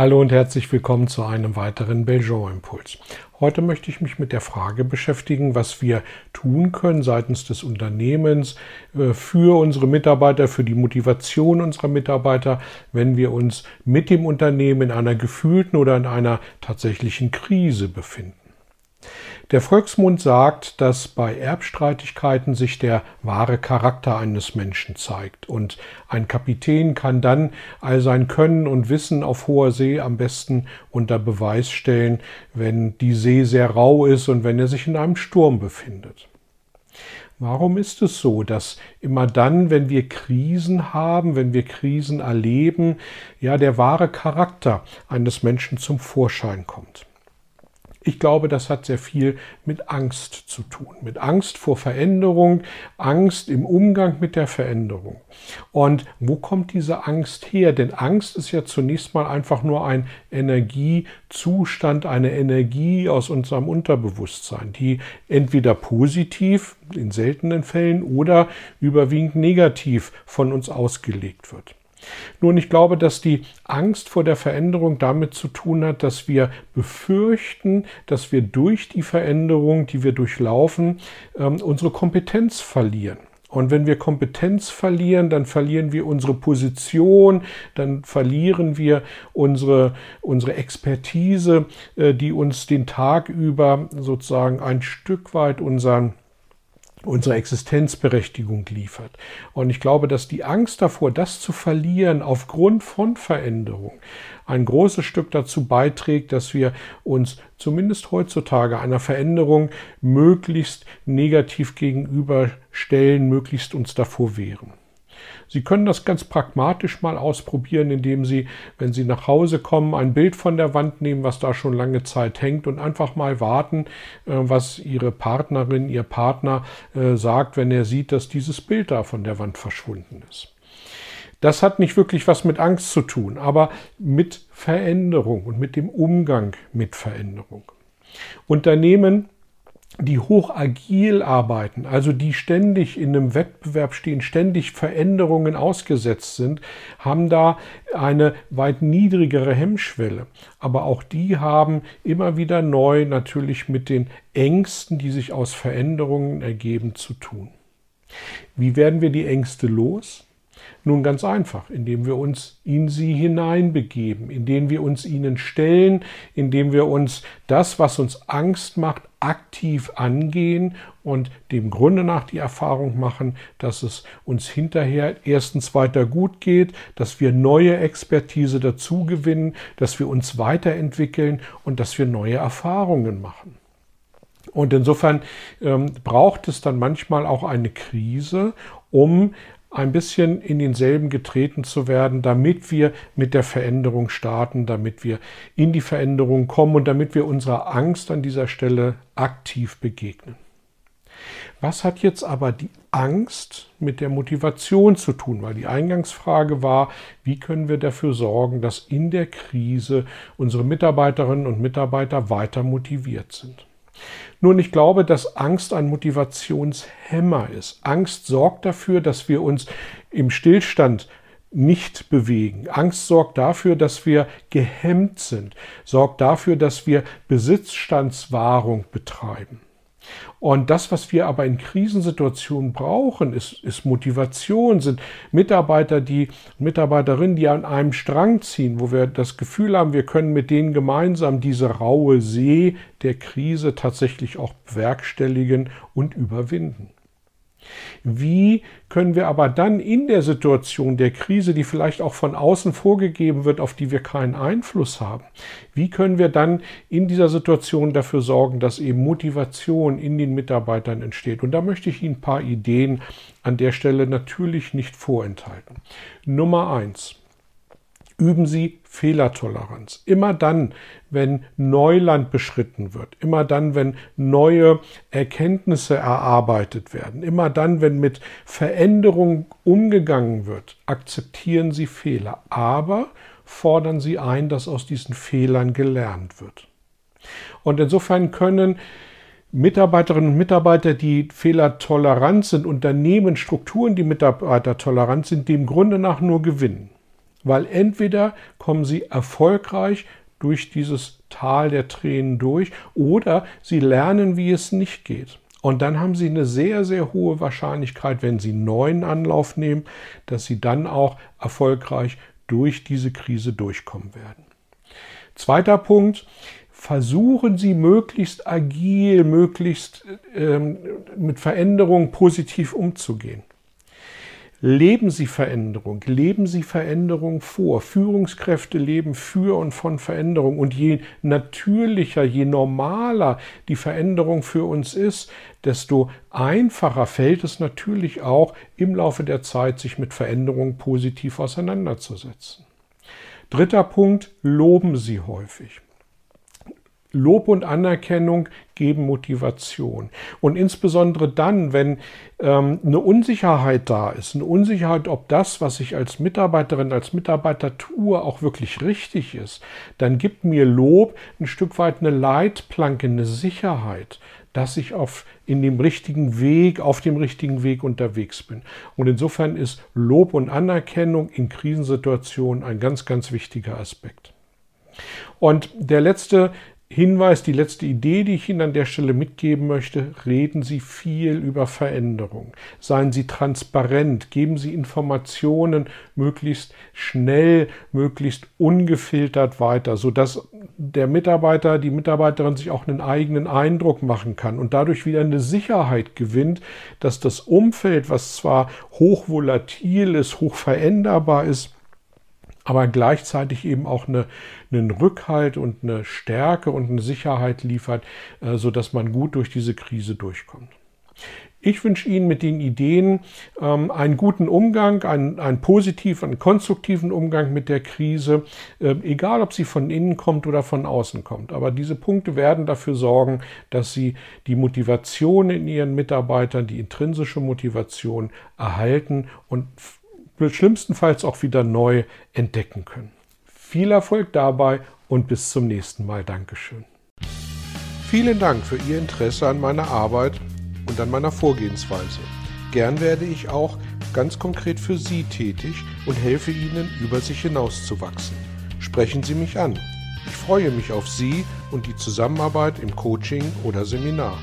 Hallo und herzlich willkommen zu einem weiteren Belgian Impuls. Heute möchte ich mich mit der Frage beschäftigen, was wir tun können seitens des Unternehmens äh, für unsere Mitarbeiter, für die Motivation unserer Mitarbeiter, wenn wir uns mit dem Unternehmen in einer gefühlten oder in einer tatsächlichen Krise befinden. Der Volksmund sagt, dass bei Erbstreitigkeiten sich der wahre Charakter eines Menschen zeigt. Und ein Kapitän kann dann all sein Können und Wissen auf hoher See am besten unter Beweis stellen, wenn die See sehr rau ist und wenn er sich in einem Sturm befindet. Warum ist es so, dass immer dann, wenn wir Krisen haben, wenn wir Krisen erleben, ja der wahre Charakter eines Menschen zum Vorschein kommt? Ich glaube, das hat sehr viel mit Angst zu tun, mit Angst vor Veränderung, Angst im Umgang mit der Veränderung. Und wo kommt diese Angst her? Denn Angst ist ja zunächst mal einfach nur ein Energiezustand, eine Energie aus unserem Unterbewusstsein, die entweder positiv in seltenen Fällen oder überwiegend negativ von uns ausgelegt wird. Nun, ich glaube, dass die Angst vor der Veränderung damit zu tun hat, dass wir befürchten, dass wir durch die Veränderung, die wir durchlaufen, ähm, unsere Kompetenz verlieren. Und wenn wir Kompetenz verlieren, dann verlieren wir unsere Position, dann verlieren wir unsere, unsere Expertise, äh, die uns den Tag über sozusagen ein Stück weit unseren unsere Existenzberechtigung liefert. Und ich glaube, dass die Angst davor, das zu verlieren aufgrund von Veränderung, ein großes Stück dazu beiträgt, dass wir uns zumindest heutzutage einer Veränderung möglichst negativ gegenüberstellen, möglichst uns davor wehren. Sie können das ganz pragmatisch mal ausprobieren, indem Sie, wenn Sie nach Hause kommen, ein Bild von der Wand nehmen, was da schon lange Zeit hängt und einfach mal warten, äh, was Ihre Partnerin, Ihr Partner äh, sagt, wenn er sieht, dass dieses Bild da von der Wand verschwunden ist. Das hat nicht wirklich was mit Angst zu tun, aber mit Veränderung und mit dem Umgang mit Veränderung. Unternehmen die hoch agil arbeiten, also die ständig in einem Wettbewerb stehen, ständig Veränderungen ausgesetzt sind, haben da eine weit niedrigere Hemmschwelle. Aber auch die haben immer wieder neu natürlich mit den Ängsten, die sich aus Veränderungen ergeben, zu tun. Wie werden wir die Ängste los? Nun ganz einfach, indem wir uns in sie hineinbegeben, indem wir uns ihnen stellen, indem wir uns das, was uns Angst macht, aktiv angehen und dem Grunde nach die Erfahrung machen, dass es uns hinterher erstens weiter gut geht, dass wir neue Expertise dazu gewinnen, dass wir uns weiterentwickeln und dass wir neue Erfahrungen machen. Und insofern ähm, braucht es dann manchmal auch eine Krise, um ein bisschen in denselben getreten zu werden, damit wir mit der Veränderung starten, damit wir in die Veränderung kommen und damit wir unserer Angst an dieser Stelle aktiv begegnen. Was hat jetzt aber die Angst mit der Motivation zu tun? Weil die Eingangsfrage war, wie können wir dafür sorgen, dass in der Krise unsere Mitarbeiterinnen und Mitarbeiter weiter motiviert sind? Nun, ich glaube, dass Angst ein Motivationshemmer ist. Angst sorgt dafür, dass wir uns im Stillstand nicht bewegen. Angst sorgt dafür, dass wir gehemmt sind, sorgt dafür, dass wir Besitzstandswahrung betreiben. Und das, was wir aber in Krisensituationen brauchen, ist, ist Motivation, sind Mitarbeiter, die Mitarbeiterinnen, die an einem Strang ziehen, wo wir das Gefühl haben, wir können mit denen gemeinsam diese raue See der Krise tatsächlich auch bewerkstelligen und überwinden. Wie können wir aber dann in der Situation der Krise, die vielleicht auch von außen vorgegeben wird, auf die wir keinen Einfluss haben, wie können wir dann in dieser Situation dafür sorgen, dass eben Motivation in den Mitarbeitern entsteht? Und da möchte ich Ihnen ein paar Ideen an der Stelle natürlich nicht vorenthalten. Nummer eins. Üben Sie Fehlertoleranz. Immer dann, wenn Neuland beschritten wird, immer dann, wenn neue Erkenntnisse erarbeitet werden, immer dann, wenn mit Veränderung umgegangen wird, akzeptieren Sie Fehler, aber fordern Sie ein, dass aus diesen Fehlern gelernt wird. Und insofern können Mitarbeiterinnen und Mitarbeiter, die fehlertolerant sind, Unternehmen, Strukturen, die mitarbeitertolerant sind, dem Grunde nach nur gewinnen. Weil entweder kommen sie erfolgreich durch dieses Tal der Tränen durch oder sie lernen, wie es nicht geht. Und dann haben sie eine sehr, sehr hohe Wahrscheinlichkeit, wenn sie einen neuen Anlauf nehmen, dass sie dann auch erfolgreich durch diese Krise durchkommen werden. Zweiter Punkt, versuchen Sie möglichst agil, möglichst ähm, mit Veränderungen positiv umzugehen. Leben Sie Veränderung, leben Sie Veränderung vor. Führungskräfte leben für und von Veränderung. Und je natürlicher, je normaler die Veränderung für uns ist, desto einfacher fällt es natürlich auch im Laufe der Zeit, sich mit Veränderung positiv auseinanderzusetzen. Dritter Punkt, loben Sie häufig. Lob und Anerkennung geben Motivation. Und insbesondere dann, wenn ähm, eine Unsicherheit da ist, eine Unsicherheit, ob das, was ich als Mitarbeiterin, als Mitarbeiter tue, auch wirklich richtig ist, dann gibt mir Lob ein Stück weit eine Leitplanke, eine Sicherheit, dass ich auf, in dem richtigen Weg, auf dem richtigen Weg unterwegs bin. Und insofern ist Lob und Anerkennung in Krisensituationen ein ganz, ganz wichtiger Aspekt. Und der letzte Hinweis, die letzte Idee, die ich Ihnen an der Stelle mitgeben möchte, reden Sie viel über Veränderung. Seien Sie transparent, geben Sie Informationen möglichst schnell, möglichst ungefiltert weiter, sodass der Mitarbeiter, die Mitarbeiterin sich auch einen eigenen Eindruck machen kann und dadurch wieder eine Sicherheit gewinnt, dass das Umfeld, was zwar hochvolatil ist, hoch veränderbar ist, aber gleichzeitig eben auch eine, einen Rückhalt und eine Stärke und eine Sicherheit liefert, äh, sodass man gut durch diese Krise durchkommt. Ich wünsche Ihnen mit den Ideen ähm, einen guten Umgang, einen, einen positiven, einen konstruktiven Umgang mit der Krise, äh, egal ob sie von innen kommt oder von außen kommt. Aber diese Punkte werden dafür sorgen, dass Sie die Motivation in Ihren Mitarbeitern, die intrinsische Motivation erhalten und schlimmstenfalls auch wieder neu entdecken können. Viel Erfolg dabei und bis zum nächsten Mal. Dankeschön. Vielen Dank für Ihr Interesse an meiner Arbeit und an meiner Vorgehensweise. Gern werde ich auch ganz konkret für Sie tätig und helfe Ihnen, über sich hinauszuwachsen. Sprechen Sie mich an. Ich freue mich auf Sie und die Zusammenarbeit im Coaching oder Seminar.